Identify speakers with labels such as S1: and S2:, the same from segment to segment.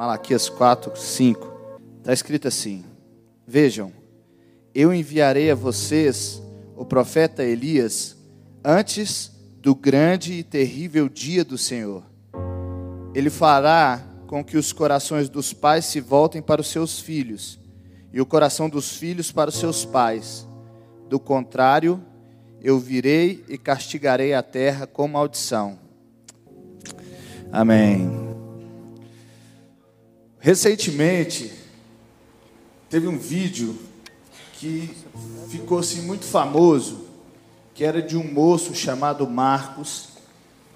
S1: Malaquias 4, 5. Está escrito assim: Vejam, eu enviarei a vocês o profeta Elias antes do grande e terrível dia do Senhor. Ele fará com que os corações dos pais se voltem para os seus filhos e o coração dos filhos para os seus pais. Do contrário, eu virei e castigarei a terra com maldição. Amém. Recentemente, teve um vídeo que ficou assim muito famoso, que era de um moço chamado Marcos,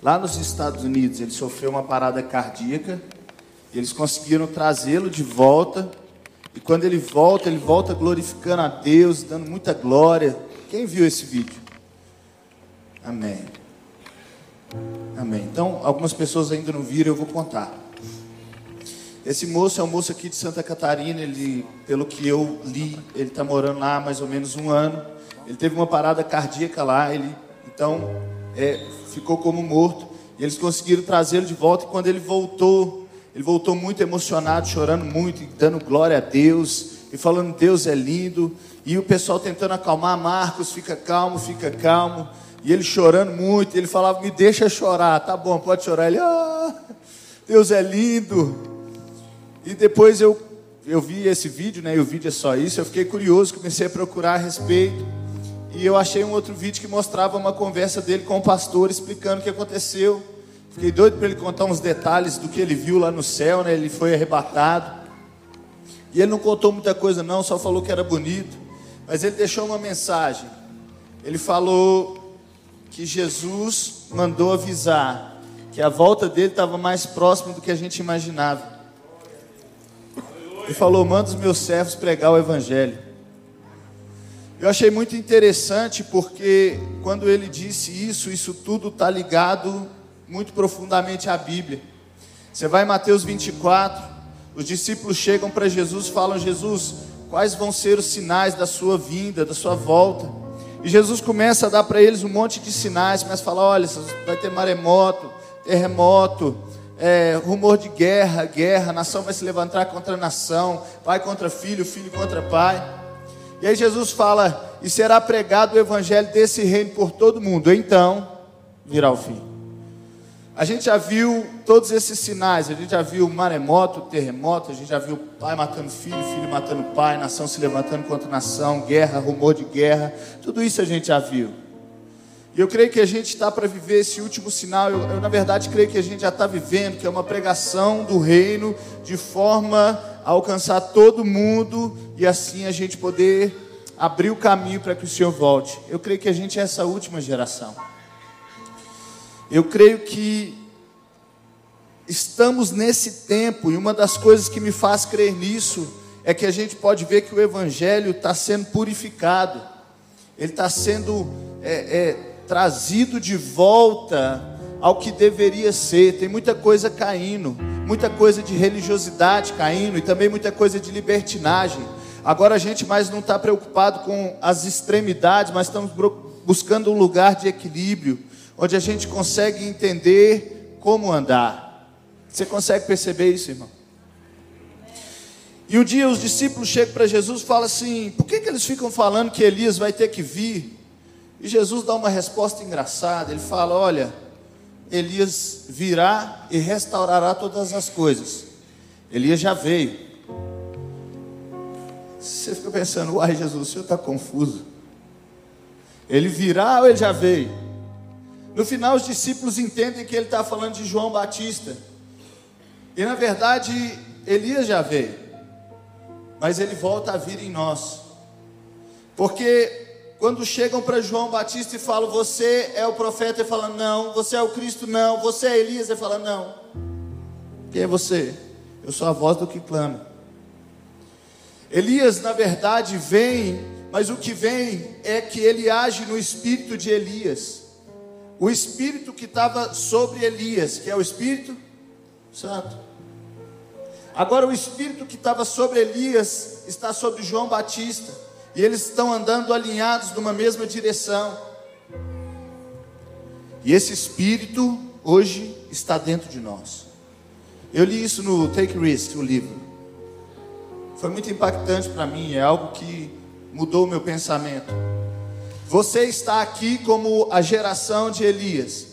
S1: lá nos Estados Unidos. Ele sofreu uma parada cardíaca, e eles conseguiram trazê-lo de volta. E quando ele volta, ele volta glorificando a Deus, dando muita glória. Quem viu esse vídeo? Amém. Amém. Então, algumas pessoas ainda não viram, eu vou contar. Esse moço é um moço aqui de Santa Catarina, ele, pelo que eu li, ele está morando lá há mais ou menos um ano. Ele teve uma parada cardíaca lá, ele então é, ficou como morto. E eles conseguiram trazê-lo de volta. E quando ele voltou, ele voltou muito emocionado, chorando muito, dando glória a Deus e falando: Deus é lindo. E o pessoal tentando acalmar Marcos, fica calmo, fica calmo. E ele chorando muito. Ele falava: Me deixa chorar, tá bom, pode chorar. Ele, ah, Deus é lindo. E depois eu, eu vi esse vídeo, né? E o vídeo é só isso. Eu fiquei curioso, comecei a procurar a respeito. E eu achei um outro vídeo que mostrava uma conversa dele com o pastor explicando o que aconteceu. Fiquei doido para ele contar uns detalhes do que ele viu lá no céu, né? Ele foi arrebatado. E ele não contou muita coisa, não, só falou que era bonito. Mas ele deixou uma mensagem. Ele falou que Jesus mandou avisar que a volta dele estava mais próxima do que a gente imaginava e falou: Manda os meus servos pregar o Evangelho. Eu achei muito interessante porque quando ele disse isso, isso tudo está ligado muito profundamente à Bíblia. Você vai em Mateus 24, os discípulos chegam para Jesus falam: Jesus, quais vão ser os sinais da sua vinda, da sua volta? E Jesus começa a dar para eles um monte de sinais, começa a falar: olha, vai ter maremoto, terremoto, é, rumor de guerra, guerra, nação vai se levantar contra nação, pai contra filho, filho contra pai. E aí Jesus fala: e será pregado o evangelho desse reino por todo mundo, então virá o fim. A gente já viu todos esses sinais, a gente já viu maremoto, terremoto, a gente já viu pai matando filho, filho matando pai, nação se levantando contra nação, guerra, rumor de guerra, tudo isso a gente já viu. E eu creio que a gente está para viver esse último sinal. Eu, eu, na verdade, creio que a gente já está vivendo, que é uma pregação do reino, de forma a alcançar todo mundo e assim a gente poder abrir o caminho para que o Senhor volte. Eu creio que a gente é essa última geração. Eu creio que estamos nesse tempo, e uma das coisas que me faz crer nisso é que a gente pode ver que o Evangelho está sendo purificado, ele está sendo. É, é, trazido de volta ao que deveria ser. Tem muita coisa caindo, muita coisa de religiosidade caindo e também muita coisa de libertinagem. Agora a gente mais não está preocupado com as extremidades, mas estamos buscando um lugar de equilíbrio, onde a gente consegue entender como andar. Você consegue perceber isso, irmão? E um dia os discípulos chegam para Jesus e falam assim: por que, que eles ficam falando que Elias vai ter que vir? E Jesus dá uma resposta engraçada. Ele fala: Olha, Elias virá e restaurará todas as coisas. Elias já veio. Você fica pensando: Uai, Jesus, o senhor está confuso. Ele virá ou ele já veio? No final, os discípulos entendem que ele está falando de João Batista. E na verdade, Elias já veio. Mas ele volta a vir em nós. Porque quando chegam para João Batista e falam, você é o profeta, ele fala, não. Você é o Cristo, não. Você é Elias, ele fala, não. Quem é você? Eu sou a voz do que clama. Elias, na verdade, vem, mas o que vem é que ele age no espírito de Elias. O espírito que estava sobre Elias, que é o Espírito Santo. Agora, o espírito que estava sobre Elias está sobre João Batista. E eles estão andando alinhados numa mesma direção. E esse espírito hoje está dentro de nós. Eu li isso no Take Risk, o livro. Foi muito impactante para mim, é algo que mudou o meu pensamento. Você está aqui como a geração de Elias.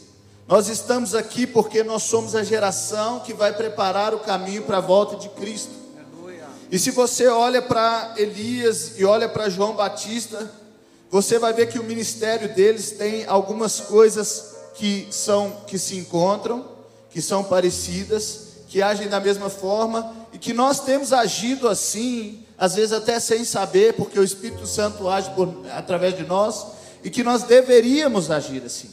S1: Nós estamos aqui porque nós somos a geração que vai preparar o caminho para a volta de Cristo. E se você olha para Elias e olha para João Batista, você vai ver que o ministério deles tem algumas coisas que são que se encontram, que são parecidas, que agem da mesma forma e que nós temos agido assim, às vezes até sem saber, porque o Espírito Santo age por, através de nós e que nós deveríamos agir assim.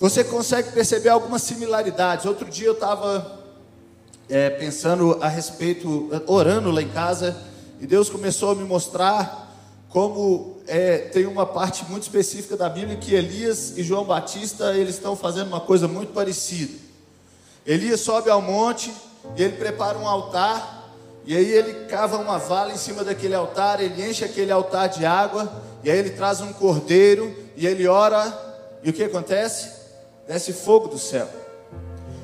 S1: Você consegue perceber algumas similaridades. Outro dia eu estava é, pensando a respeito, orando lá em casa, e Deus começou a me mostrar como é, tem uma parte muito específica da Bíblia que Elias e João Batista eles estão fazendo uma coisa muito parecida. Elias sobe ao monte e ele prepara um altar e aí ele cava uma vala em cima daquele altar, ele enche aquele altar de água e aí ele traz um cordeiro e ele ora e o que acontece? Desce fogo do céu.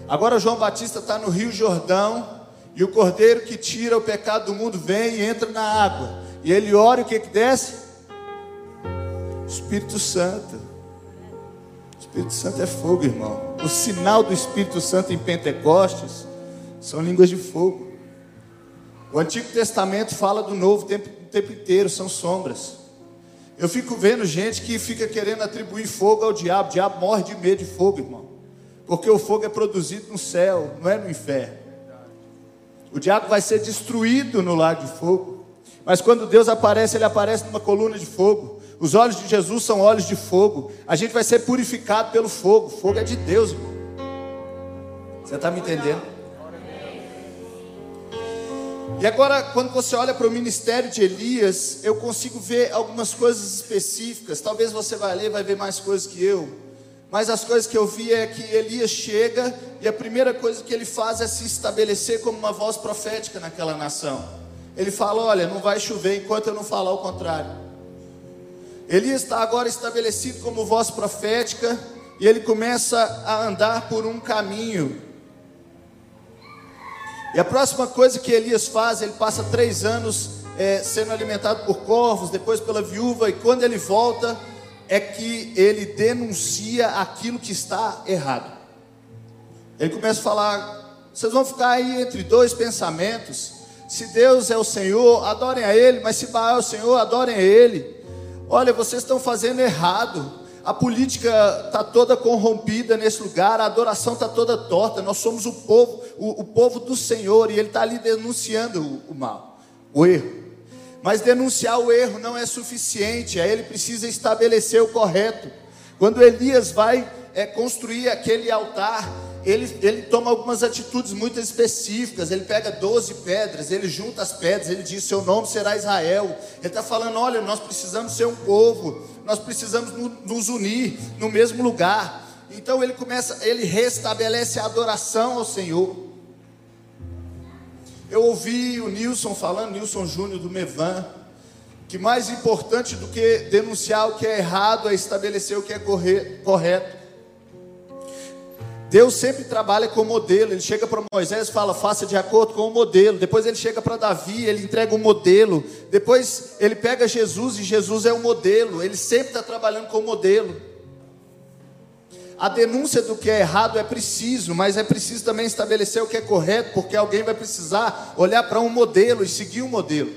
S1: Agora João Batista está no Rio Jordão e o cordeiro que tira o pecado do mundo vem e entra na água. E ele ora e o que que desce? Espírito Santo. Espírito Santo é fogo, irmão. O sinal do Espírito Santo em Pentecostes são línguas de fogo. O Antigo Testamento fala do Novo o tempo, tempo inteiro, são sombras. Eu fico vendo gente que fica querendo atribuir fogo ao diabo. O diabo morre de medo de fogo, irmão. Porque o fogo é produzido no céu, não é no inferno. O diabo vai ser destruído no lago de fogo. Mas quando Deus aparece, Ele aparece numa coluna de fogo. Os olhos de Jesus são olhos de fogo. A gente vai ser purificado pelo fogo. Fogo é de Deus, irmão. Você está me entendendo? E agora, quando você olha para o ministério de Elias, eu consigo ver algumas coisas específicas. Talvez você vai ler, vai ver mais coisas que eu. Mas as coisas que eu vi é que Elias chega e a primeira coisa que ele faz é se estabelecer como uma voz profética naquela nação. Ele fala: Olha, não vai chover enquanto eu não falar o contrário. Elias está agora estabelecido como voz profética e ele começa a andar por um caminho. E a próxima coisa que Elias faz, ele passa três anos é, sendo alimentado por corvos, depois pela viúva, e quando ele volta, é que ele denuncia aquilo que está errado. Ele começa a falar: vocês vão ficar aí entre dois pensamentos. Se Deus é o Senhor, adorem a Ele, mas se Baal é o Senhor, adorem a Ele. Olha, vocês estão fazendo errado. A política está toda corrompida nesse lugar, a adoração está toda torta. Nós somos o povo, o, o povo do Senhor, e Ele está ali denunciando o, o mal, o erro. Mas denunciar o erro não é suficiente, aí ele precisa estabelecer o correto. Quando Elias vai é, construir aquele altar, ele, ele toma algumas atitudes muito específicas. Ele pega 12 pedras, ele junta as pedras, ele diz: Seu nome será Israel. Ele está falando: Olha, nós precisamos ser um povo, nós precisamos nos unir no mesmo lugar. Então ele começa, ele restabelece a adoração ao Senhor. Eu ouvi o Nilson falando, Nilson Júnior do Mevan, que mais importante do que denunciar o que é errado é estabelecer o que é correto. Deus sempre trabalha com modelo. Ele chega para Moisés e fala: faça de acordo com o modelo. Depois ele chega para Davi, ele entrega o um modelo. Depois ele pega Jesus e Jesus é o modelo. Ele sempre está trabalhando com o modelo. A denúncia do que é errado é preciso, mas é preciso também estabelecer o que é correto, porque alguém vai precisar olhar para um modelo e seguir um modelo.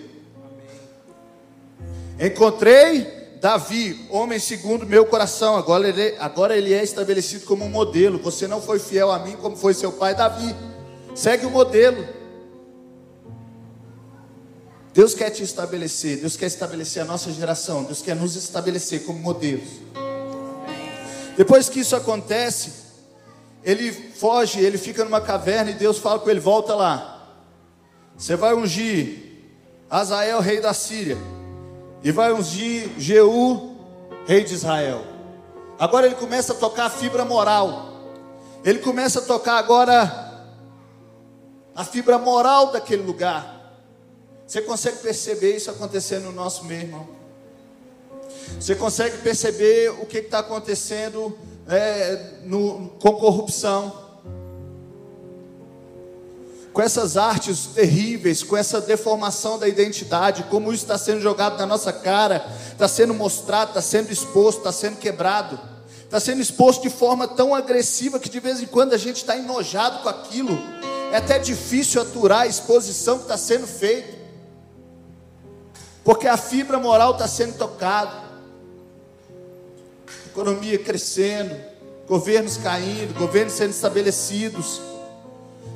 S1: Encontrei Davi, homem segundo meu coração, agora ele, agora ele é estabelecido como um modelo. Você não foi fiel a mim como foi seu pai Davi. Segue o modelo. Deus quer te estabelecer, Deus quer estabelecer a nossa geração, Deus quer nos estabelecer como modelos. Depois que isso acontece, ele foge, ele fica numa caverna e Deus fala com ele: volta lá. Você vai ungir Azael, rei da Síria e vai ungir Jeú, rei de Israel. Agora ele começa a tocar a fibra moral. Ele começa a tocar agora a fibra moral daquele lugar. Você consegue perceber isso acontecendo no nosso meio, irmão? Você consegue perceber o que está acontecendo é, no, com corrupção? com essas artes terríveis, com essa deformação da identidade, como isso está sendo jogado na nossa cara, está sendo mostrado, está sendo exposto, está sendo quebrado, está sendo exposto de forma tão agressiva que de vez em quando a gente está enojado com aquilo, é até difícil aturar a exposição que está sendo feita, porque a fibra moral está sendo tocada, economia crescendo, governos caindo, governos sendo estabelecidos.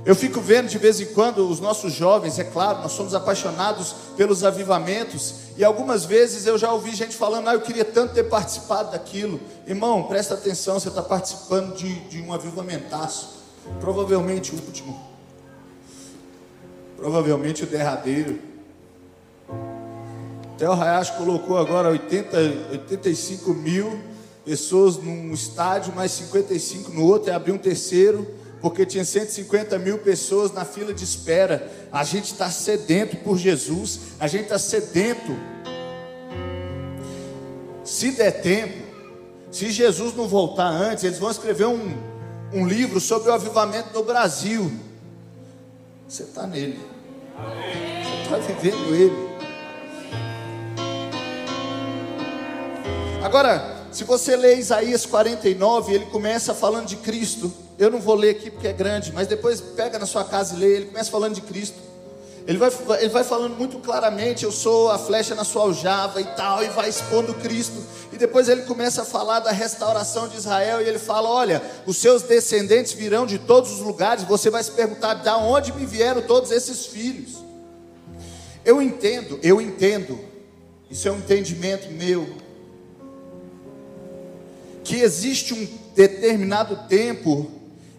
S1: Eu fico vendo de vez em quando os nossos jovens, é claro, nós somos apaixonados pelos avivamentos, e algumas vezes eu já ouvi gente falando, ah, eu queria tanto ter participado daquilo. Irmão, presta atenção, você está participando de, de um avivamentaço, provavelmente o último, provavelmente o derradeiro. Até o Hayashi colocou agora 80, 85 mil pessoas num estádio, mais 55 no outro, e abriu um terceiro, porque tinha 150 mil pessoas na fila de espera. A gente está sedento por Jesus, a gente está sedento. Se der tempo, se Jesus não voltar antes, eles vão escrever um, um livro sobre o avivamento no Brasil. Você está nele, você está vivendo ele. Agora, se você lê Isaías 49, ele começa falando de Cristo. Eu não vou ler aqui porque é grande, mas depois pega na sua casa e lê. Ele começa falando de Cristo. Ele vai, ele vai falando muito claramente: Eu sou a flecha na sua aljava e tal, e vai expondo Cristo. E depois ele começa a falar da restauração de Israel. E ele fala: Olha, os seus descendentes virão de todos os lugares. Você vai se perguntar: De onde me vieram todos esses filhos? Eu entendo, eu entendo. Isso é um entendimento meu que existe um determinado tempo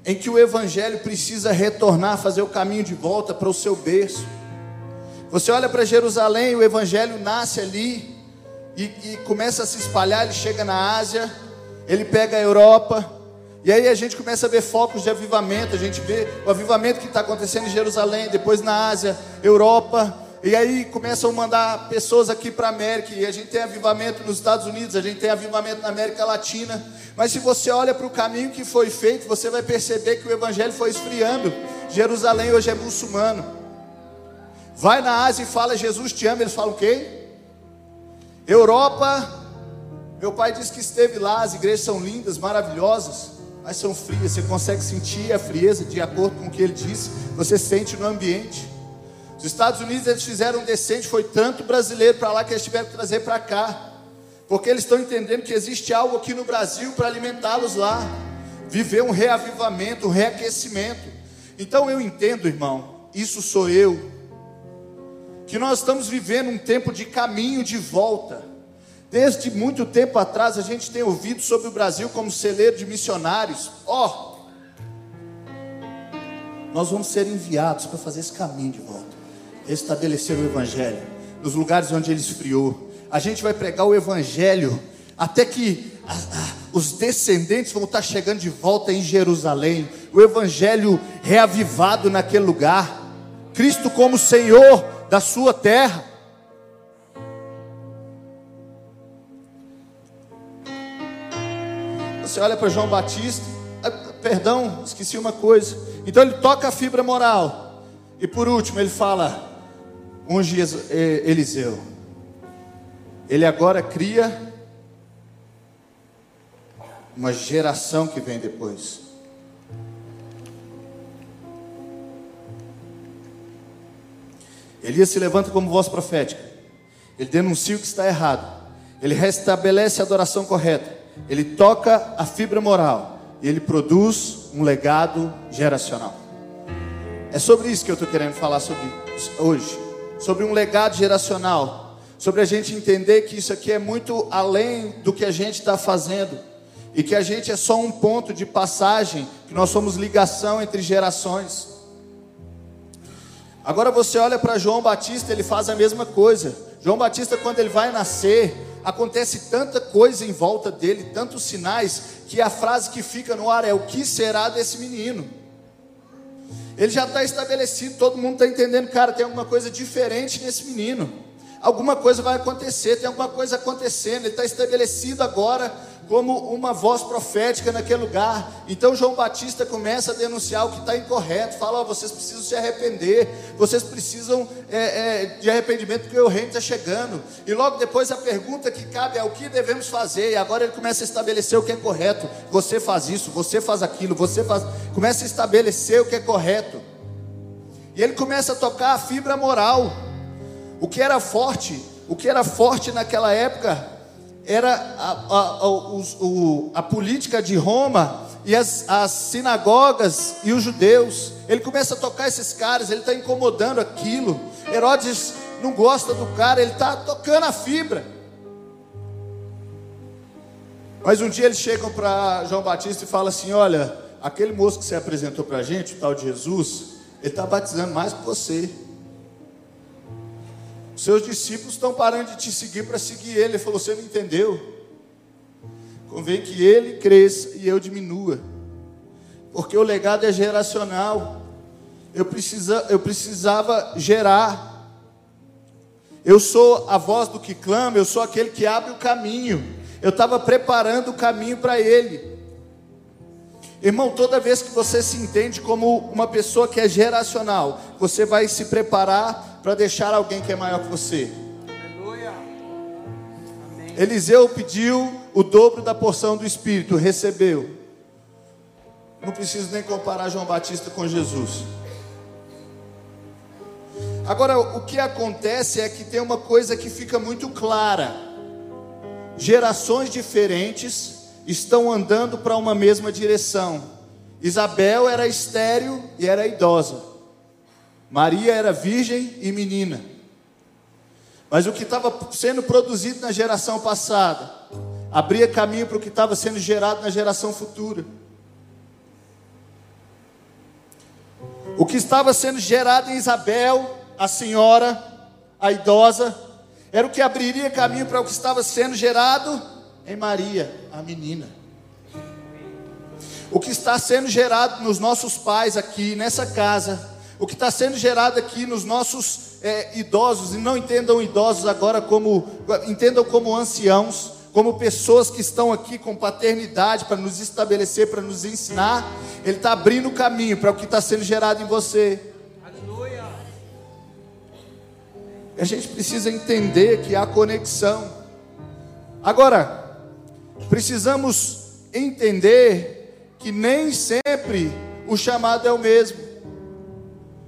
S1: em que o evangelho precisa retornar, fazer o caminho de volta para o seu berço. Você olha para Jerusalém, o evangelho nasce ali e, e, começa a se espalhar. Ele chega na Ásia, ele pega a Europa, e aí a gente começa a ver focos de avivamento. A gente vê o avivamento que está acontecendo em Jerusalém, depois na Ásia, Europa, e aí começam a mandar pessoas aqui para a América, e a gente tem avivamento nos Estados Unidos, a gente tem avivamento na América Latina. Mas se você olha para o caminho que foi feito, você vai perceber que o Evangelho foi esfriando. Jerusalém hoje é muçulmano. Vai na Ásia e fala, Jesus te ama, eles falam o quê? Europa, meu pai disse que esteve lá, as igrejas são lindas, maravilhosas, mas são frias. Você consegue sentir a frieza de acordo com o que ele disse, você sente no ambiente. Os Estados Unidos eles fizeram um decente, foi tanto brasileiro para lá que eles tiveram que trazer para cá. Porque eles estão entendendo que existe algo aqui no Brasil para alimentá-los lá. Viver um reavivamento, um reaquecimento. Então eu entendo, irmão, isso sou eu. Que nós estamos vivendo um tempo de caminho de volta. Desde muito tempo atrás a gente tem ouvido sobre o Brasil como celeiro de missionários. Ó, oh, nós vamos ser enviados para fazer esse caminho de volta estabelecer o Evangelho nos lugares onde ele esfriou. A gente vai pregar o Evangelho até que os descendentes vão estar chegando de volta em Jerusalém. O Evangelho reavivado naquele lugar. Cristo como Senhor da sua terra. Você olha para João Batista, ah, perdão, esqueci uma coisa. Então ele toca a fibra moral. E por último ele fala: unge Eliseu. Ele agora cria uma geração que vem depois. Elias se levanta como voz profética. Ele denuncia o que está errado. Ele restabelece a adoração correta. Ele toca a fibra moral. E ele produz um legado geracional. É sobre isso que eu estou querendo falar sobre hoje sobre um legado geracional, sobre a gente entender que isso aqui é muito além do que a gente está fazendo e que a gente é só um ponto de passagem, que nós somos ligação entre gerações. Agora você olha para João Batista, ele faz a mesma coisa. João Batista, quando ele vai nascer, acontece tanta coisa em volta dele, tantos sinais, que a frase que fica no ar é: O que será desse menino? Ele já está estabelecido, todo mundo está entendendo, cara, tem alguma coisa diferente nesse menino. alguma coisa vai acontecer, tem alguma coisa acontecendo, ele está estabelecido agora como uma voz profética naquele lugar. Então João Batista começa a denunciar o que está incorreto, fala: oh, vocês precisam se arrepender, vocês precisam é, é, de arrependimento porque o reino está chegando. E logo depois a pergunta que cabe é: o que devemos fazer? E agora ele começa a estabelecer o que é correto. Você faz isso, você faz aquilo, você faz. Começa a estabelecer o que é correto. E ele começa a tocar a fibra moral. O que era forte, o que era forte naquela época era a, a, a, o, a política de Roma e as, as, sinagogas e os judeus. Ele começa a tocar esses caras, ele está incomodando aquilo. Herodes não gosta do cara, ele está tocando a fibra. Mas um dia eles chegam para João Batista e falam assim: Olha, aquele moço que você apresentou para a gente, o tal de Jesus, ele está batizando mais que você. Seus discípulos estão parando de te seguir para seguir ele. Ele falou: Você não entendeu? Convém que ele cresça e eu diminua, porque o legado é geracional. Eu, precisa, eu precisava gerar. Eu sou a voz do que clama, eu sou aquele que abre o caminho. Eu estava preparando o caminho para ele. Irmão, toda vez que você se entende como uma pessoa que é geracional, você vai se preparar para deixar alguém que é maior que você. Aleluia. Eliseu pediu o dobro da porção do Espírito, recebeu. Não preciso nem comparar João Batista com Jesus. Agora, o que acontece é que tem uma coisa que fica muito clara: gerações diferentes estão andando para uma mesma direção. Isabel era estéril e era idosa. Maria era virgem e menina. Mas o que estava sendo produzido na geração passada abria caminho para o que estava sendo gerado na geração futura. O que estava sendo gerado em Isabel, a senhora, a idosa, era o que abriria caminho para o que estava sendo gerado em Maria, a menina. O que está sendo gerado nos nossos pais aqui, nessa casa, o que está sendo gerado aqui nos nossos é, idosos, e não entendam idosos agora como, entendam como anciãos, como pessoas que estão aqui com paternidade para nos estabelecer, para nos ensinar, Ele está abrindo o caminho para o que está sendo gerado em você. Aleluia. A gente precisa entender que há conexão. Agora, precisamos entender que nem sempre o chamado é o mesmo.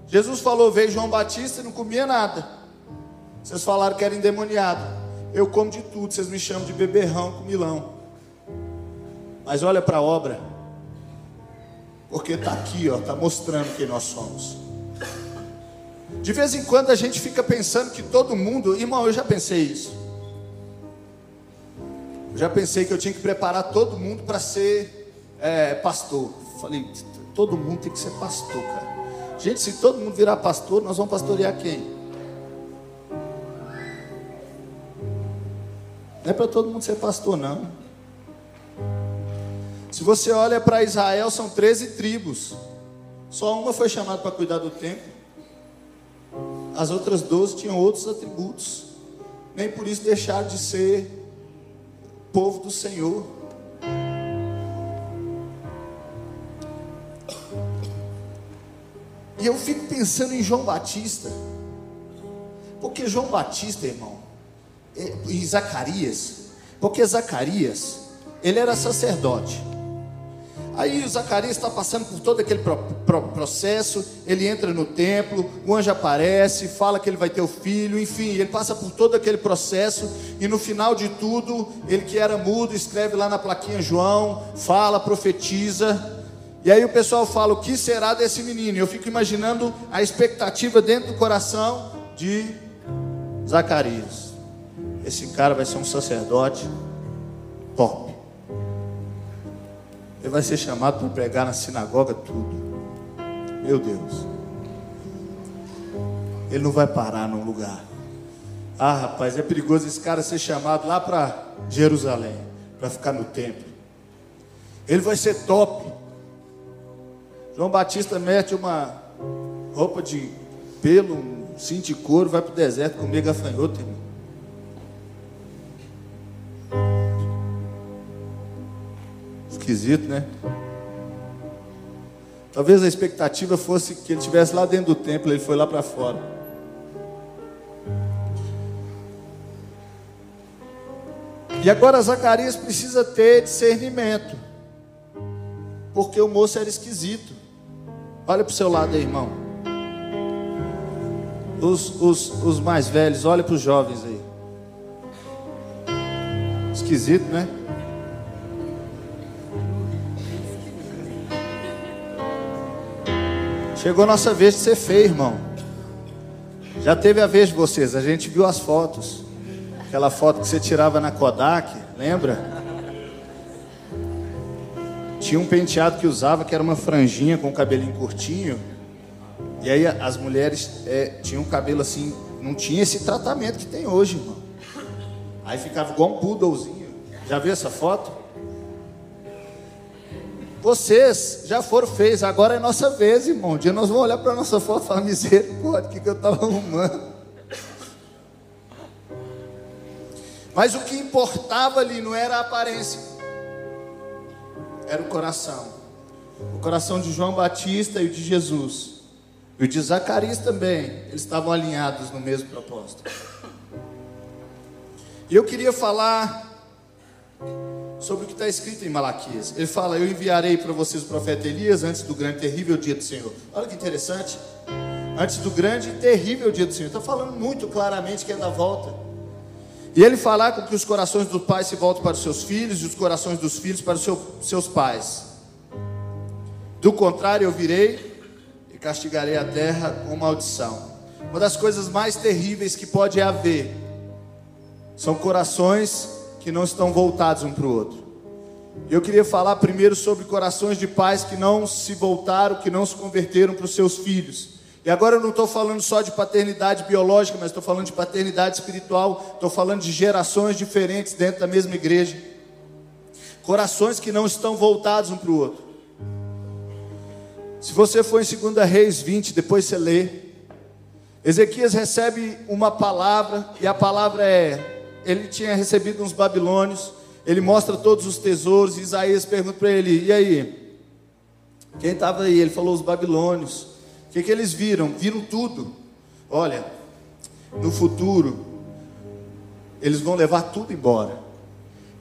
S1: Jesus falou: veio João Batista e não comia nada. Vocês falaram que era endemoniado. Eu como de tudo, vocês me chamam de beberrão com milão. Mas olha para a obra, porque está aqui, ó, está mostrando quem nós somos. De vez em quando a gente fica pensando que todo mundo, irmão, eu já pensei isso. Eu já pensei que eu tinha que preparar todo mundo para ser é, pastor. Falei, todo mundo tem que ser pastor, cara. Gente, se todo mundo virar pastor, nós vamos pastorear quem? Não é para todo mundo ser pastor, não. Se você olha para Israel, são 13 tribos. Só uma foi chamada para cuidar do templo. As outras 12 tinham outros atributos. Nem por isso deixaram de ser povo do Senhor. E eu fico pensando em João Batista, porque João Batista, irmão, e Zacarias, porque Zacarias, ele era sacerdote. Aí o Zacarias está passando por todo aquele pro, pro, processo, ele entra no templo, o anjo aparece, fala que ele vai ter o filho, enfim, ele passa por todo aquele processo, e no final de tudo, ele que era mudo, escreve lá na plaquinha João, fala, profetiza, e aí o pessoal fala: o que será desse menino? Eu fico imaginando a expectativa dentro do coração de Zacarias. Esse cara vai ser um sacerdote top. Ele vai ser chamado para pregar na sinagoga tudo. Meu Deus. Ele não vai parar num lugar. Ah, rapaz, é perigoso esse cara ser chamado lá para Jerusalém, para ficar no templo. Ele vai ser top. João Batista mete uma roupa de pelo, um cinto de couro, vai para o deserto comer gafanhoto, irmão. Esquisito, né? Talvez a expectativa fosse que ele estivesse lá dentro do templo, ele foi lá para fora. E agora Zacarias precisa ter discernimento, porque o moço era esquisito. Olha para o seu lado aí, irmão. Os, os, os mais velhos, olha para os jovens aí. Esquisito, né? Chegou a nossa vez de ser feio, irmão. Já teve a vez de vocês, a gente viu as fotos. Aquela foto que você tirava na Kodak, lembra? Tinha um penteado que usava que era uma franjinha com o cabelinho curtinho. E aí as mulheres é, tinham cabelo assim, não tinha esse tratamento que tem hoje, irmão. Aí ficava igual um poodlezinho. Já viu essa foto? Vocês já foram feios, agora é nossa vez, irmão. Um dia nós vamos olhar para nossa foto e falar, misericórdia, o que, que eu estava arrumando? Mas o que importava ali não era a aparência, era o coração. O coração de João Batista e o de Jesus. E o de Zacarias também, eles estavam alinhados no mesmo propósito. E eu queria falar sobre o que está escrito em Malaquias. Ele fala: Eu enviarei para vocês o profeta Elias antes do grande e terrível dia do Senhor. Olha que interessante. Antes do grande e terrível dia do Senhor. Está falando muito claramente que é da volta. E ele falar com que os corações dos pais se voltem para os seus filhos e os corações dos filhos para os seu, seus pais. Do contrário, eu virei e castigarei a terra com maldição. Uma das coisas mais terríveis que pode haver são corações que não estão voltados um para o outro. Eu queria falar primeiro sobre corações de pais que não se voltaram, que não se converteram para os seus filhos. E agora eu não estou falando só de paternidade biológica, mas estou falando de paternidade espiritual, estou falando de gerações diferentes dentro da mesma igreja. Corações que não estão voltados um para o outro. Se você for em 2 Reis 20, depois você lê. Ezequias recebe uma palavra, e a palavra é: ele tinha recebido uns babilônios, ele mostra todos os tesouros, e Isaías pergunta para ele: e aí? Quem estava aí? Ele falou: os babilônios. Que, que eles viram? Viram tudo. Olha, no futuro, eles vão levar tudo embora.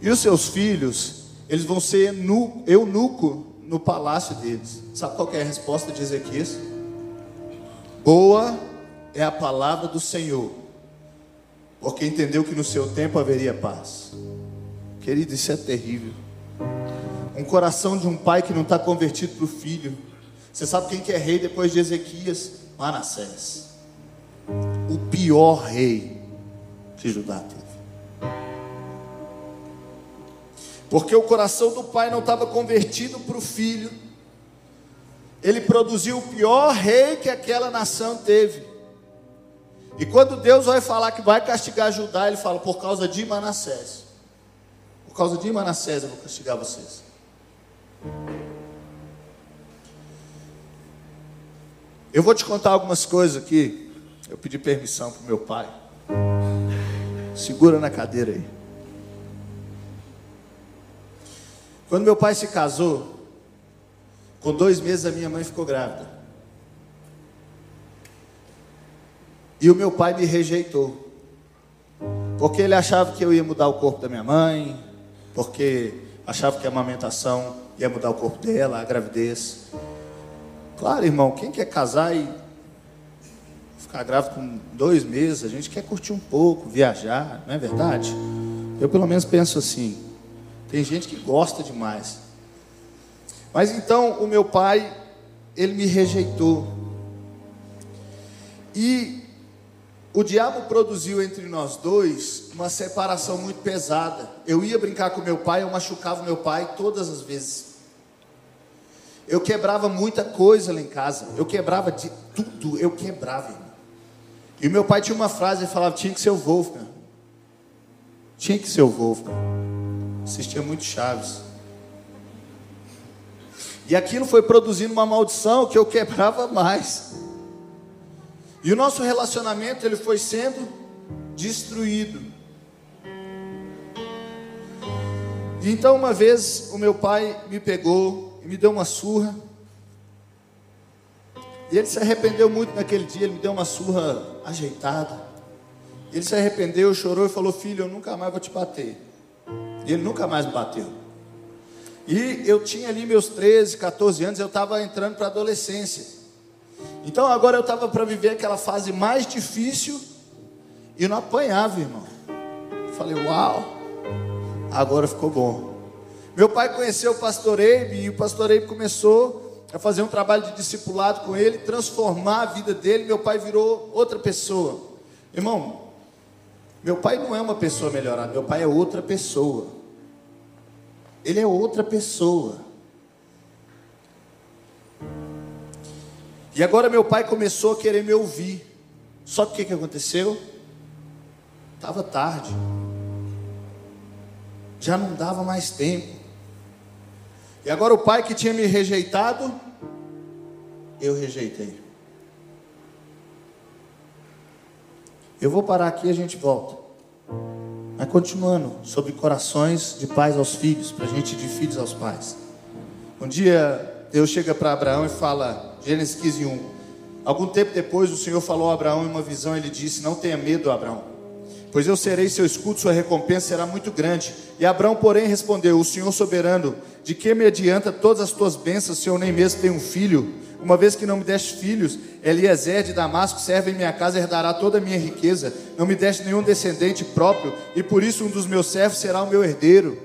S1: E os seus filhos, eles vão ser eunuco no palácio deles. Sabe qual é a resposta de Ezequias? Boa é a palavra do Senhor, porque entendeu que no seu tempo haveria paz. Querido, isso é terrível. Um coração de um pai que não está convertido para o filho você sabe quem que é rei depois de Ezequias? Manassés. O pior rei que Judá teve. Porque o coração do pai não estava convertido para o filho. Ele produziu o pior rei que aquela nação teve. E quando Deus vai falar que vai castigar Judá, ele fala: por causa de Manassés. Por causa de Manassés eu vou castigar vocês. Eu vou te contar algumas coisas aqui. Eu pedi permissão para meu pai. Segura na cadeira aí. Quando meu pai se casou, com dois meses a minha mãe ficou grávida. E o meu pai me rejeitou. Porque ele achava que eu ia mudar o corpo da minha mãe, porque achava que a amamentação ia mudar o corpo dela, a gravidez. Claro, irmão, quem quer casar e ficar grávido com dois meses, a gente quer curtir um pouco, viajar, não é verdade? Eu pelo menos penso assim. Tem gente que gosta demais. Mas então o meu pai, ele me rejeitou. E o diabo produziu entre nós dois uma separação muito pesada. Eu ia brincar com meu pai, eu machucava meu pai todas as vezes. Eu quebrava muita coisa lá em casa. Eu quebrava de tudo, eu quebrava. E o meu pai tinha uma frase, ele falava, tinha que ser o Wolfgang. Tinha que ser o Wolfgang. Assistia muito Chaves. E aquilo foi produzindo uma maldição que eu quebrava mais. E o nosso relacionamento ele foi sendo destruído. E então uma vez o meu pai me pegou e me deu uma surra. E ele se arrependeu muito naquele dia, ele me deu uma surra ajeitada. Ele se arrependeu, chorou e falou: Filho, eu nunca mais vou te bater. E ele nunca mais me bateu. E eu tinha ali meus 13, 14 anos, eu estava entrando para a adolescência. Então agora eu estava para viver aquela fase mais difícil e não apanhava, irmão. Falei, uau, agora ficou bom. Meu pai conheceu o pastor Eibe e o pastor Eibe começou a fazer um trabalho de discipulado com ele, transformar a vida dele. Meu pai virou outra pessoa. Irmão, meu pai não é uma pessoa melhorada, meu pai é outra pessoa. Ele é outra pessoa. E agora meu pai começou a querer me ouvir. Só que o que aconteceu? Estava tarde. Já não dava mais tempo. E agora o pai que tinha me rejeitado, eu rejeitei. Eu vou parar aqui e a gente volta. Mas continuando sobre corações de pais aos filhos, para a gente de filhos aos pais. Um dia Deus chega para Abraão e fala, Gênesis 15, 1. Algum tempo depois o Senhor falou a Abraão em uma visão, ele disse: Não tenha medo, Abraão, pois eu serei seu escudo, sua recompensa será muito grande. E Abraão, porém, respondeu: O Senhor soberano, de que me adianta todas as tuas bênçãos se eu nem mesmo tenho um filho? Uma vez que não me deste filhos, Eliezer de Damasco serve em minha casa herdará toda a minha riqueza. Não me deste nenhum descendente próprio, e por isso um dos meus servos será o meu herdeiro.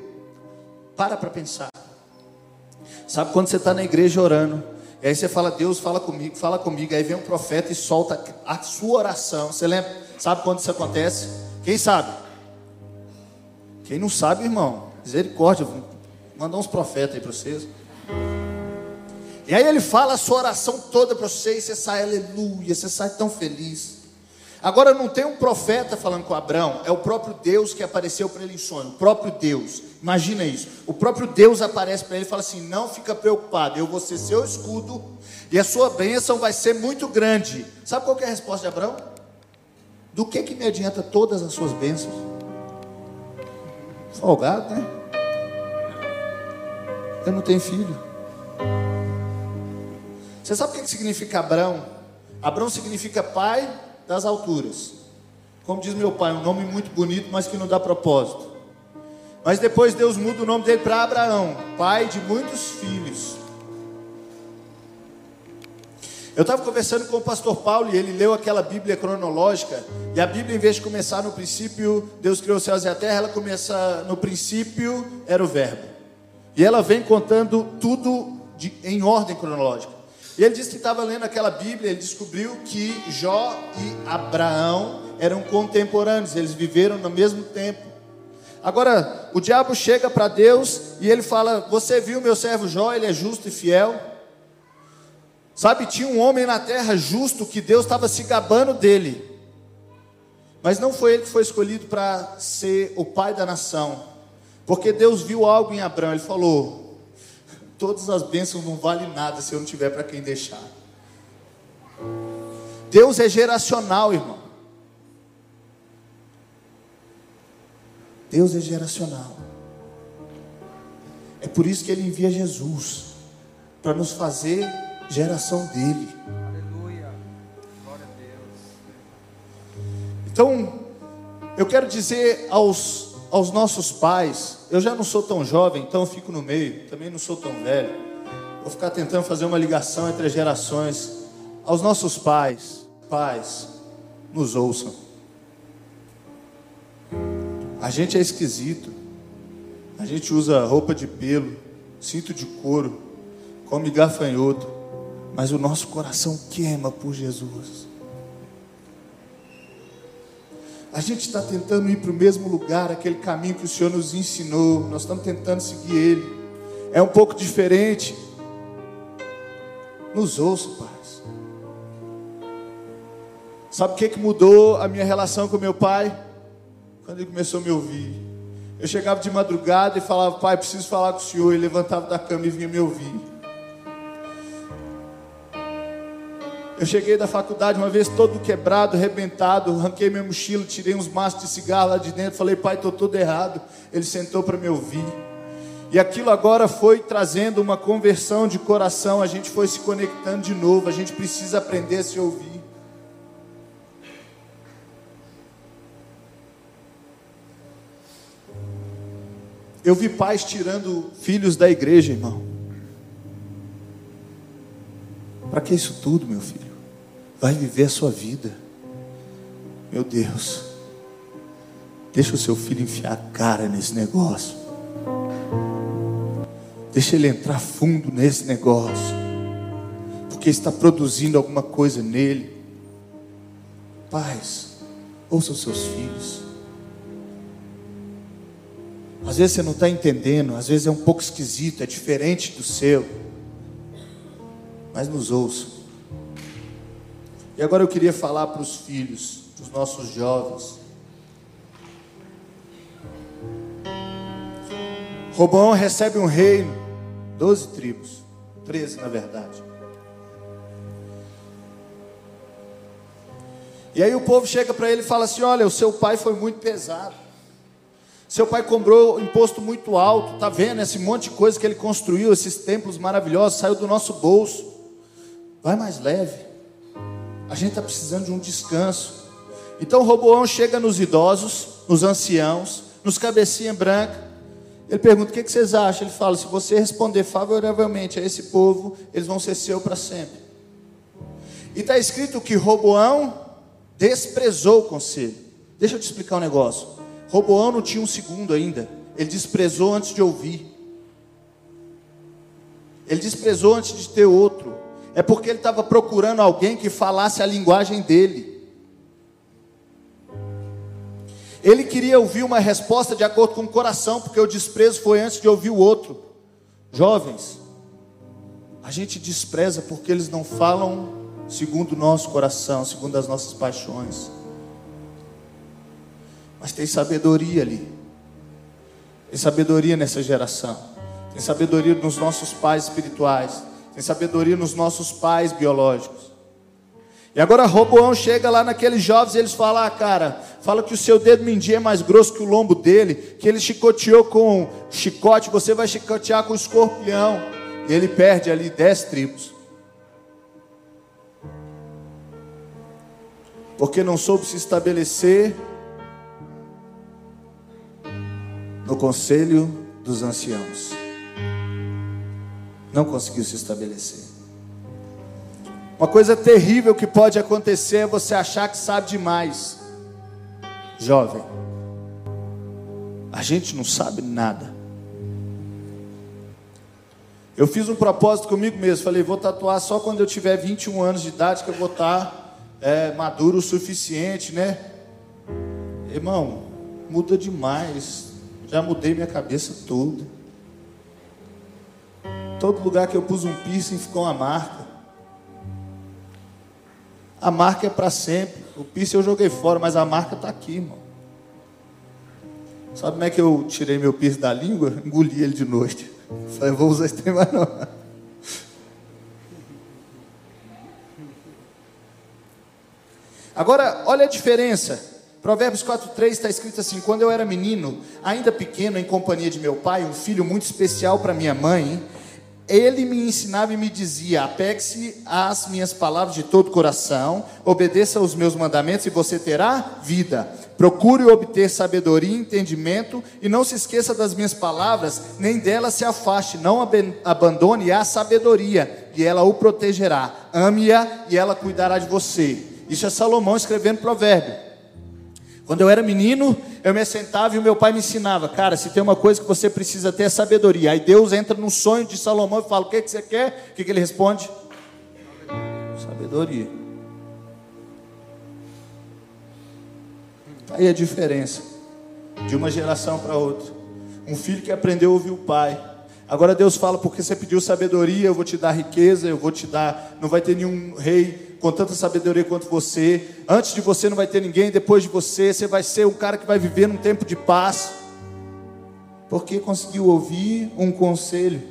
S1: Para para pensar. Sabe quando você está na igreja orando, e aí você fala, Deus fala comigo, fala comigo, aí vem um profeta e solta a sua oração. Você lembra? Sabe quando isso acontece? Quem sabe? Quem não sabe, irmão, misericórdia, vou mandar uns profetas aí para vocês. E aí ele fala a sua oração toda para você, e você sai aleluia, você sai tão feliz. Agora não tem um profeta falando com Abraão, é o próprio Deus que apareceu para ele em sonho, o próprio Deus. Imagina isso. O próprio Deus aparece para ele e fala assim: "Não fica preocupado, eu vou ser seu escudo e a sua bênção vai ser muito grande". Sabe qual é a resposta de Abraão? Do que que me adianta todas as suas bênçãos? Folgado, né? Eu não tenho filho. Você sabe o que significa Abraão? Abraão significa pai das alturas. Como diz meu pai, um nome muito bonito, mas que não dá propósito. Mas depois Deus muda o nome dele para Abraão, pai de muitos filhos. Eu estava conversando com o pastor Paulo e ele leu aquela Bíblia cronológica. E a Bíblia, em vez de começar no princípio, Deus criou os céus e a terra, ela começa no princípio, era o Verbo. E ela vem contando tudo de, em ordem cronológica. E ele disse que estava lendo aquela Bíblia, ele descobriu que Jó e Abraão eram contemporâneos, eles viveram no mesmo tempo. Agora, o diabo chega para Deus e ele fala: Você viu meu servo Jó, ele é justo e fiel. Sabe, tinha um homem na terra justo que Deus estava se gabando dele. Mas não foi ele que foi escolhido para ser o pai da nação. Porque Deus viu algo em Abraão, ele falou: todas as bênçãos não valem nada se eu não tiver para quem deixar. Deus é geracional, irmão. Deus é geracional. É por isso que Ele envia Jesus para nos fazer geração dele. Aleluia. Glória a Deus. Então, eu quero dizer aos aos nossos pais, eu já não sou tão jovem, então eu fico no meio, também não sou tão velho. Vou ficar tentando fazer uma ligação entre as gerações. Aos nossos pais, pais, nos ouçam. A gente é esquisito. A gente usa roupa de pelo, cinto de couro, come gafanhoto, mas o nosso coração queima por Jesus. A gente está tentando ir para o mesmo lugar, aquele caminho que o Senhor nos ensinou. Nós estamos tentando seguir Ele. É um pouco diferente. Nos ouça, pais. Sabe o que, que mudou a minha relação com meu pai? Quando ele começou a me ouvir. Eu chegava de madrugada e falava, pai, preciso falar com o senhor. Ele levantava da cama e vinha me ouvir. Eu cheguei da faculdade uma vez todo quebrado, arrebentado, arranquei minha mochila, tirei uns maços de cigarro lá de dentro, falei, pai, estou todo errado. Ele sentou para me ouvir. E aquilo agora foi trazendo uma conversão de coração, a gente foi se conectando de novo, a gente precisa aprender a se ouvir. Eu vi pais tirando filhos da igreja, irmão. Para que isso tudo, meu filho? Vai viver a sua vida. Meu Deus. Deixa o seu filho enfiar a cara nesse negócio. Deixa ele entrar fundo nesse negócio. Porque está produzindo alguma coisa nele. Pais, ouça os seus filhos. Às vezes você não está entendendo, às vezes é um pouco esquisito, é diferente do seu. Mas nos ouça. E agora eu queria falar para os filhos, para os nossos jovens. Robão recebe um reino, doze tribos, treze na verdade. E aí o povo chega para ele e fala assim: Olha, o seu pai foi muito pesado. Seu pai cobrou imposto muito alto, tá vendo esse monte de coisa que ele construiu, esses templos maravilhosos, saiu do nosso bolso. Vai mais leve. A gente está precisando de um descanso. Então Roboão chega nos idosos, nos anciãos, nos cabecinha branca. Ele pergunta: o que, que vocês acham? Ele fala: se você responder favoravelmente a esse povo, eles vão ser seu para sempre. E está escrito que Roboão desprezou o conselho. Deixa eu te explicar um negócio. Roboão não tinha um segundo ainda. Ele desprezou antes de ouvir. Ele desprezou antes de ter outro. É porque ele estava procurando alguém que falasse a linguagem dele. Ele queria ouvir uma resposta de acordo com o coração, porque o desprezo foi antes de ouvir o outro. Jovens, a gente despreza porque eles não falam segundo o nosso coração, segundo as nossas paixões. Mas tem sabedoria ali. Tem sabedoria nessa geração. Tem sabedoria nos nossos pais espirituais. Tem sabedoria nos nossos pais biológicos. E agora Roboão chega lá naqueles jovens e eles falam: ah, cara, fala que o seu dedo mindinho é mais grosso que o lombo dele, que ele chicoteou com chicote, você vai chicotear com o escorpião. E ele perde ali dez tribos. Porque não soube se estabelecer no conselho dos anciãos. Não conseguiu se estabelecer. Uma coisa terrível que pode acontecer é você achar que sabe demais. Jovem, a gente não sabe nada. Eu fiz um propósito comigo mesmo. Falei, vou tatuar só quando eu tiver 21 anos de idade, que eu vou estar é, maduro o suficiente, né? Irmão, muda demais. Já mudei minha cabeça toda. Todo lugar que eu pus um piercing ficou uma marca. A marca é para sempre. O piercing eu joguei fora, mas a marca está aqui, irmão. Sabe como é que eu tirei meu piercing da língua? Engoli ele de noite. Falei, vou usar esse tema não. Agora, olha a diferença. Provérbios 4,3 está escrito assim: Quando eu era menino, ainda pequeno, em companhia de meu pai, um filho muito especial para minha mãe, ele me ensinava e me dizia: apegue-se às minhas palavras de todo o coração, obedeça aos meus mandamentos e você terá vida. Procure obter sabedoria e entendimento, e não se esqueça das minhas palavras, nem delas se afaste, não abandone a sabedoria, e ela o protegerá. Ame-a e ela cuidará de você. Isso é Salomão escrevendo provérbio. Quando eu era menino, eu me sentava e o meu pai me ensinava, cara, se tem uma coisa que você precisa ter é sabedoria. Aí Deus entra no sonho de Salomão e fala: O que, que você quer? O que, que ele responde? Sabedoria. Aí a diferença de uma geração para outra. Um filho que aprendeu a ouvir o pai. Agora Deus fala: porque você pediu sabedoria, eu vou te dar riqueza, eu vou te dar. Não vai ter nenhum rei com tanta sabedoria quanto você. Antes de você não vai ter ninguém, depois de você, você vai ser um cara que vai viver num tempo de paz. Porque conseguiu ouvir um conselho.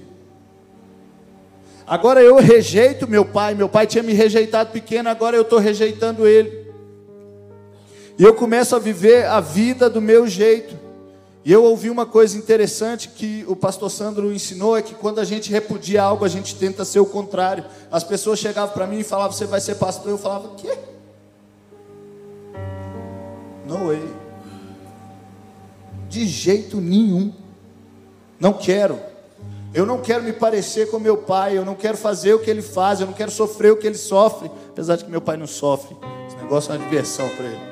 S1: Agora eu rejeito meu pai. Meu pai tinha me rejeitado pequeno, agora eu estou rejeitando ele. E eu começo a viver a vida do meu jeito. E eu ouvi uma coisa interessante que o pastor Sandro ensinou: é que quando a gente repudia algo, a gente tenta ser o contrário. As pessoas chegavam para mim e falavam, você vai ser pastor? Eu falava, quê? No way. De jeito nenhum. Não quero. Eu não quero me parecer com meu pai, eu não quero fazer o que ele faz, eu não quero sofrer o que ele sofre. Apesar de que meu pai não sofre. Esse negócio é uma diversão para ele.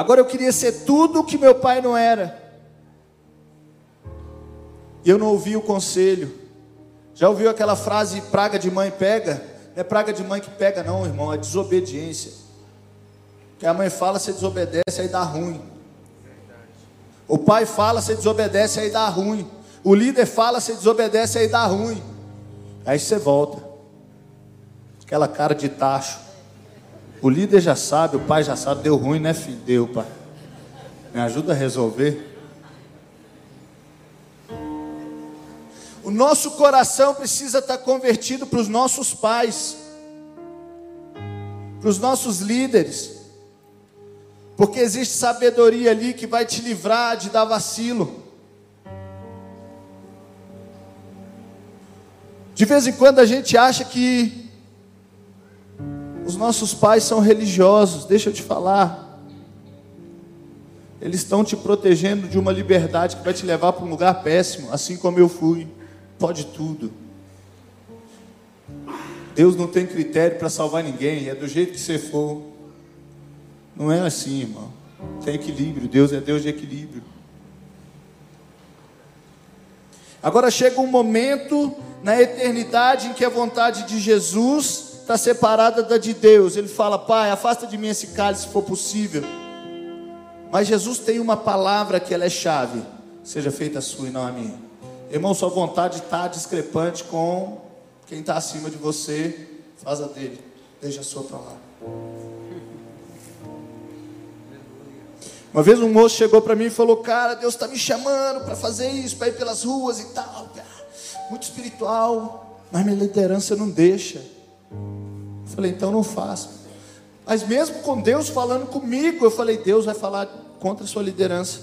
S1: Agora eu queria ser tudo o que meu pai não era. E eu não ouvi o conselho. Já ouviu aquela frase praga de mãe pega? Não é praga de mãe que pega, não, irmão, é desobediência. Que a mãe fala, você desobedece, aí dá ruim. O pai fala, você desobedece, aí dá ruim. O líder fala, você desobedece, aí dá ruim. Aí você volta. Aquela cara de tacho. O líder já sabe, o pai já sabe, deu ruim, né, filho? Deu, pai. Me ajuda a resolver. O nosso coração precisa estar convertido para os nossos pais, para os nossos líderes, porque existe sabedoria ali que vai te livrar de dar vacilo. De vez em quando a gente acha que os nossos pais são religiosos, deixa eu te falar. Eles estão te protegendo de uma liberdade que vai te levar para um lugar péssimo, assim como eu fui. Pode tudo. Deus não tem critério para salvar ninguém, é do jeito que você for. Não é assim, irmão. Tem equilíbrio, Deus é Deus de equilíbrio. Agora chega um momento na eternidade em que a vontade de Jesus está separada da de Deus. Ele fala: Pai, afasta de mim esse cálice se for possível. Mas Jesus tem uma palavra que ela é chave: seja feita a sua e não a minha. Irmão, sua vontade está discrepante com quem está acima de você, faz a dele, deixa a sua lá. Uma vez um moço chegou para mim e falou: Cara, Deus está me chamando para fazer isso, para ir pelas ruas e tal. Muito espiritual, mas minha liderança não deixa. Falei, então não faça. Mas mesmo com Deus falando comigo, eu falei, Deus vai falar contra a sua liderança.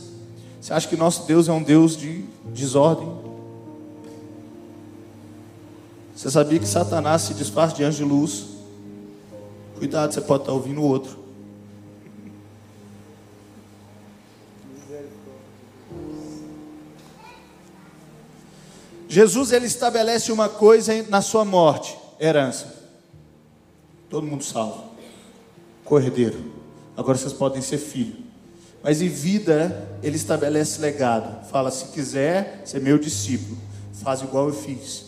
S1: Você acha que nosso Deus é um Deus de desordem? Você sabia que Satanás se disfarça de anjo de luz? Cuidado, você pode estar ouvindo o outro. Jesus ele estabelece uma coisa na sua morte, herança. Todo mundo salvo. Cordeiro. Agora vocês podem ser filho. Mas em vida, ele estabelece legado. Fala: se quiser ser meu discípulo, faz igual eu fiz.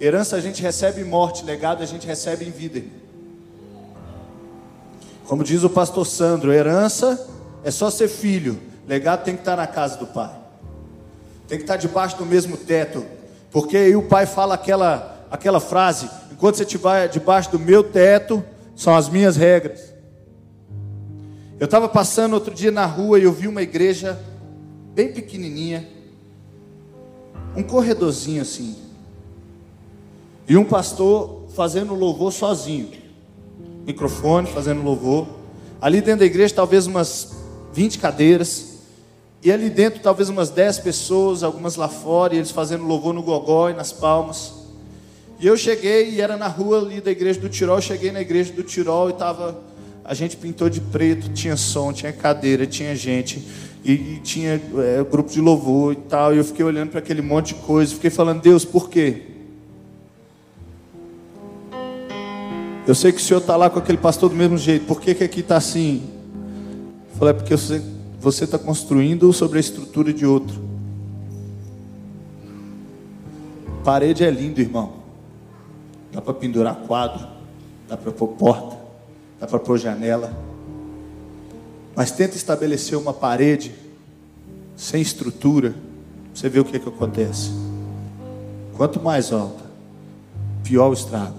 S1: Herança a gente recebe em morte, legado a gente recebe em vida. Como diz o pastor Sandro, herança é só ser filho, legado tem que estar na casa do pai. Tem que estar debaixo do mesmo teto, porque aí o pai fala aquela aquela frase: Enquanto você estiver debaixo do meu teto, são as minhas regras. Eu estava passando outro dia na rua e eu vi uma igreja bem pequenininha, um corredorzinho assim, e um pastor fazendo louvor sozinho, microfone fazendo louvor. Ali dentro da igreja talvez umas 20 cadeiras, e ali dentro talvez umas 10 pessoas, algumas lá fora, e eles fazendo louvor no gogó e nas palmas. E eu cheguei e era na rua ali da igreja do Tirol. Eu cheguei na igreja do Tirol e tava a gente pintou de preto, tinha som, tinha cadeira, tinha gente e, e tinha é, grupo de louvor e tal. E eu fiquei olhando para aquele monte de coisa, fiquei falando Deus, por quê? Eu sei que o senhor está lá com aquele pastor do mesmo jeito. Por que, que aqui está assim? Eu falei, é porque você está construindo sobre a estrutura de outro. Parede é lindo, irmão dá para pendurar quadro, dá para pôr porta, dá para pôr janela. Mas tenta estabelecer uma parede sem estrutura, você vê o que, é que acontece. Quanto mais alta, pior o estrago.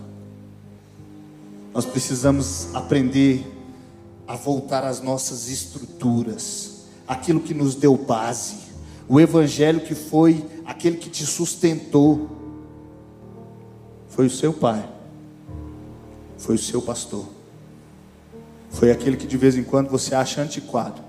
S1: Nós precisamos aprender a voltar às nossas estruturas, aquilo que nos deu base, o evangelho que foi aquele que te sustentou foi o seu pai, foi o seu pastor. foi aquele que de vez em quando você acha antiquado.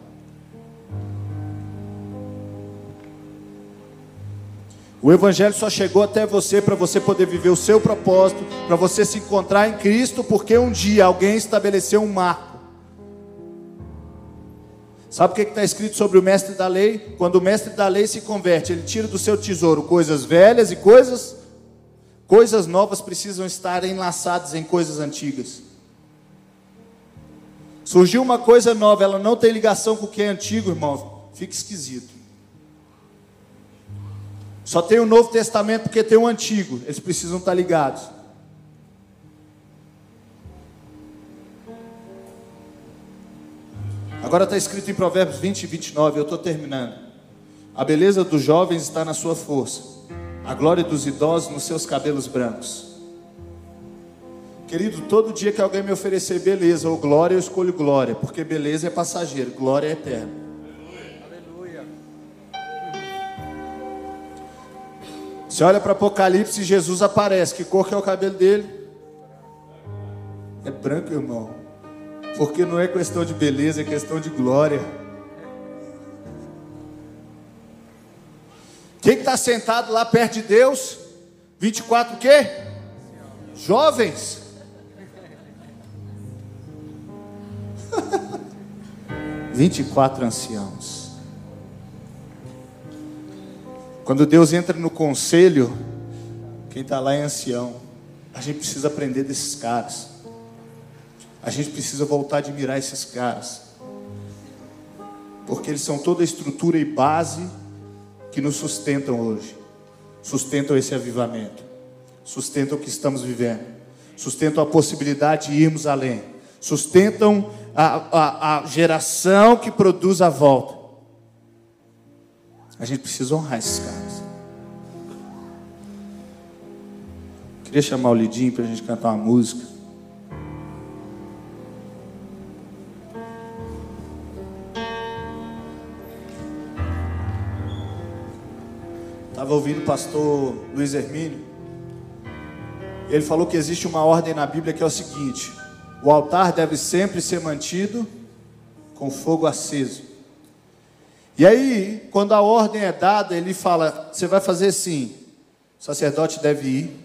S1: O Evangelho só chegou até você para você poder viver o seu propósito, para você se encontrar em Cristo, porque um dia alguém estabeleceu um marco. Sabe o que está escrito sobre o mestre da lei? Quando o mestre da lei se converte, ele tira do seu tesouro coisas velhas e coisas, coisas novas precisam estar enlaçadas em coisas antigas. Surgiu uma coisa nova, ela não tem ligação com o que é antigo, irmão, fica esquisito. Só tem o Novo Testamento porque tem o Antigo, eles precisam estar ligados. Agora está escrito em Provérbios 20 e 29, eu estou terminando. A beleza dos jovens está na sua força, a glória dos idosos nos seus cabelos brancos. Querido, todo dia que alguém me oferecer beleza ou glória, eu escolho glória, porque beleza é passageiro, glória é eterna. Aleluia. Você olha para Apocalipse e Jesus aparece. Que cor que é o cabelo dele? É branco, irmão. Porque não é questão de beleza, é questão de glória. Quem está sentado lá perto de Deus? 24 o quê? Jovens. 24 anciãos. Quando Deus entra no conselho, quem está lá é ancião. A gente precisa aprender desses caras. A gente precisa voltar a admirar esses caras. Porque eles são toda a estrutura e base que nos sustentam hoje. Sustentam esse avivamento. Sustentam o que estamos vivendo. Sustentam a possibilidade de irmos além. Sustentam a, a, a geração que produz a volta. A gente precisa honrar esses caras. Queria chamar o Lidinho para a gente cantar uma música. Estava ouvindo o pastor Luiz Hermínio. Ele falou que existe uma ordem na Bíblia que é o seguinte: o altar deve sempre ser mantido com fogo aceso. E aí, quando a ordem é dada, ele fala: você vai fazer assim. O sacerdote deve ir,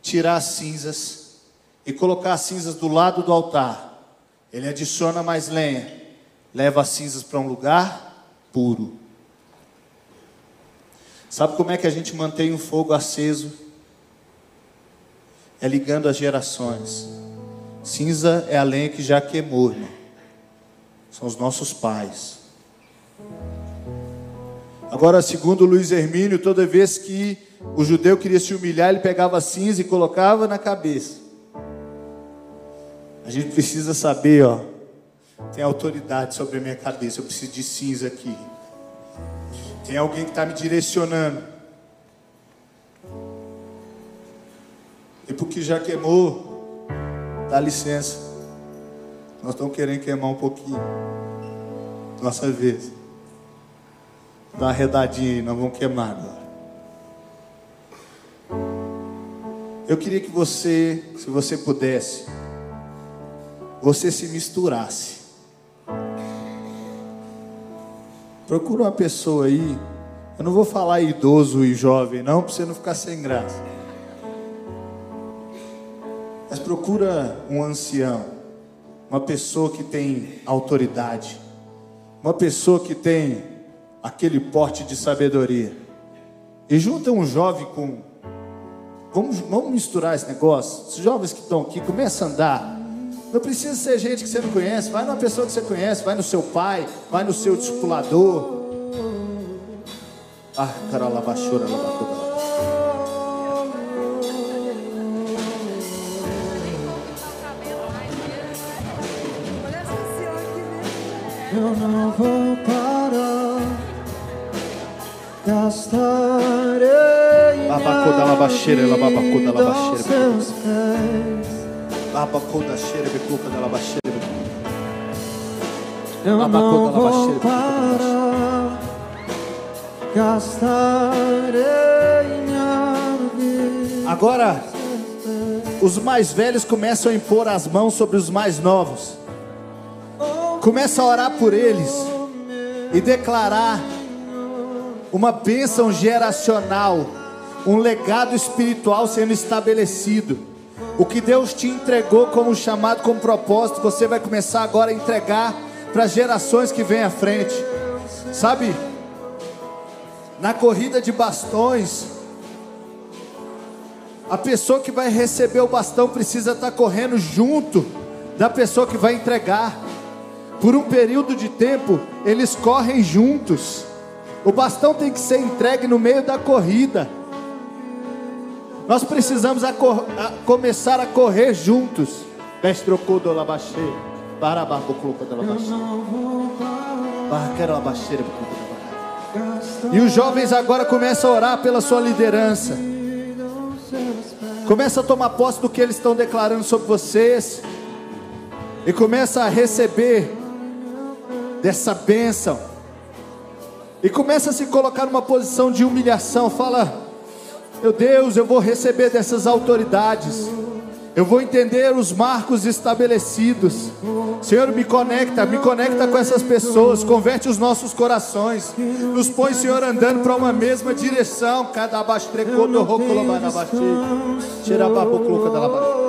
S1: tirar as cinzas e colocar as cinzas do lado do altar. Ele adiciona mais lenha, leva as cinzas para um lugar puro. Sabe como é que a gente mantém o fogo aceso? É ligando as gerações. Cinza é a lenha que já queimou, irmão. São os nossos pais. Agora, segundo Luiz Hermínio, toda vez que o judeu queria se humilhar, ele pegava cinza e colocava na cabeça. A gente precisa saber, ó, tem autoridade sobre a minha cabeça, eu preciso de cinza aqui. Tem alguém que está me direcionando. E porque já queimou, Dá licença. Nós estamos querendo queimar um pouquinho. Nossa vez. Dá uma redadinha aí, nós vamos queimar agora. Eu queria que você, se você pudesse, você se misturasse. Procura uma pessoa aí. Eu não vou falar idoso e jovem, não, para você não ficar sem graça. Mas procura um ancião, uma pessoa que tem autoridade, uma pessoa que tem aquele porte de sabedoria. E junta um jovem com. Vamos, vamos misturar esse negócio. Os jovens que estão aqui, começa a andar. Não precisa ser gente que você não conhece. Vai numa pessoa que você conhece. Vai no seu pai. Vai no seu discipulador. Ah, caralho, baixura, lavacura.
S2: eu não vou parar. Gastarei
S1: Babacoda labaxeira, ela babacoda
S2: Eu não vou parar. Gastarei minha vida.
S1: Agora, os mais velhos começam a impor as mãos sobre os mais novos. Começa a orar por eles e declarar uma bênção geracional, um legado espiritual sendo estabelecido. O que Deus te entregou como chamado, como propósito, você vai começar agora a entregar para gerações que vêm à frente. Sabe? Na corrida de bastões, a pessoa que vai receber o bastão precisa estar correndo junto da pessoa que vai entregar. Por um período de tempo, eles correm juntos. O bastão tem que ser entregue no meio da corrida. Nós precisamos a cor, a começar a correr juntos. Mestrocodo labaxê, barababucluca da labaxê. Labaxeira, E os jovens agora começam a orar pela sua liderança. Começa a tomar posse do que eles estão declarando sobre vocês. E começa a receber dessa bênção. E começa a se colocar numa posição de humilhação. Fala, meu Deus, eu vou receber dessas autoridades. Eu vou entender os marcos estabelecidos. Senhor, me conecta, me conecta com essas pessoas, converte os nossos corações. Nos põe, Senhor, andando para uma mesma direção. Cada abastrecô do rocolobanabaxi. Tirababucluca da labaxi.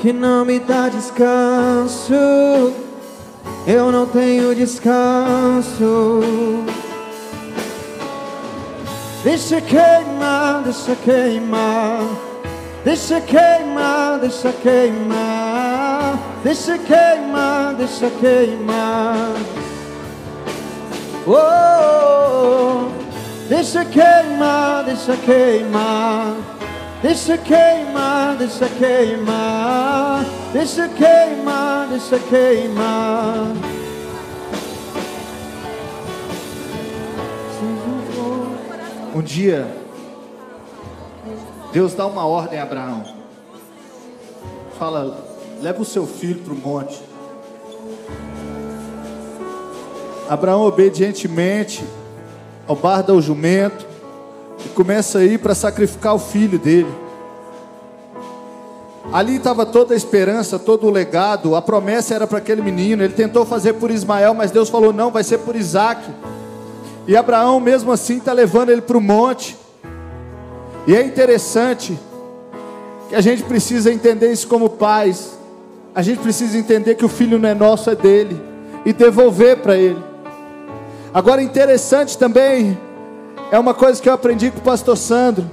S2: que não me dá descanso. Eu não tenho descanso. Deixa queimar, deixa queimar. Deixa queimar, deixa queimar. Deixa queimar, deixa queimar. Oh, deixa queimar, deixa queimar. Deixa queimar, deixa queimar, deixa queimar, deixa queimar.
S1: Um dia, Deus dá uma ordem a Abraão. Fala, leva o seu filho para o monte. Abraão obedientemente ao bar do jumento e começa a ir para sacrificar o filho dele. Ali estava toda a esperança, todo o legado, a promessa era para aquele menino. Ele tentou fazer por Ismael, mas Deus falou: não, vai ser por Isaac. E Abraão, mesmo assim, está levando ele para o monte. E é interessante que a gente precisa entender isso como pais. A gente precisa entender que o filho não é nosso, é dele. E devolver para ele. Agora, interessante também é uma coisa que eu aprendi com o pastor Sandro.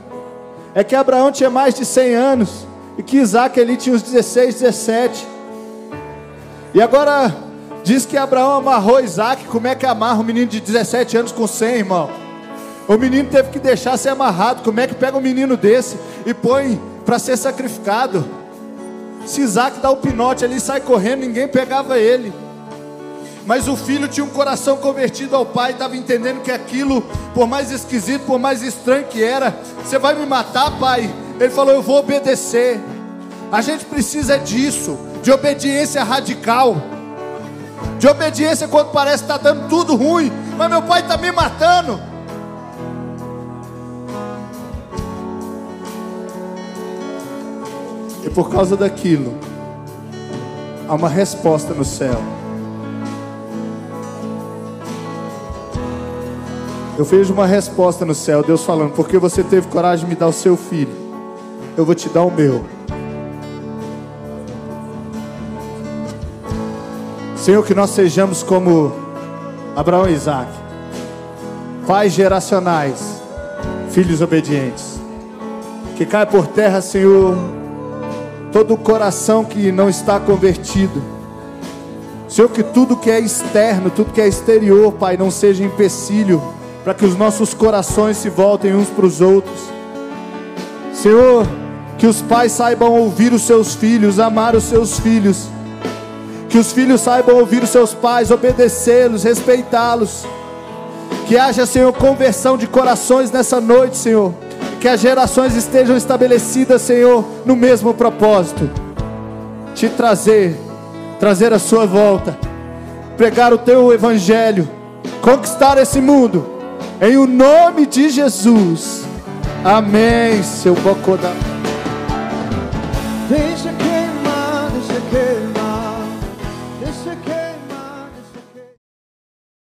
S1: É que Abraão tinha mais de 100 anos. E que Isaac ali tinha uns 16, 17. E agora diz que Abraão amarrou Isaac. Como é que amarra um menino de 17 anos com 100, irmão? O menino teve que deixar ser amarrado. Como é que pega um menino desse e põe para ser sacrificado? Se Isaac dá o pinote ali e sai correndo, ninguém pegava ele. Mas o filho tinha um coração convertido ao pai, estava entendendo que aquilo, por mais esquisito, por mais estranho que era, você vai me matar, pai? Ele falou: Eu vou obedecer. A gente precisa disso, de obediência radical, de obediência quando parece que está dando tudo ruim, mas meu pai está me matando. E por causa daquilo, há uma resposta no céu. Eu vejo uma resposta no céu, Deus falando, porque você teve coragem de me dar o seu filho, eu vou te dar o meu. Senhor, que nós sejamos como Abraão e Isaac, pais geracionais, filhos obedientes. Que caia por terra, Senhor, todo o coração que não está convertido. Senhor, que tudo que é externo, tudo que é exterior, Pai, não seja empecilho para que os nossos corações se voltem uns para os outros. Senhor, que os pais saibam ouvir os seus filhos, amar os seus filhos. Que os filhos saibam ouvir os seus pais, obedecê-los, respeitá-los. Que haja, Senhor, conversão de corações nessa noite, Senhor. Que as gerações estejam estabelecidas, Senhor, no mesmo propósito. Te trazer, trazer a sua volta. Pregar o teu evangelho. Conquistar esse mundo em o nome de Jesus. Amém, seu bocodá.
S2: Deixa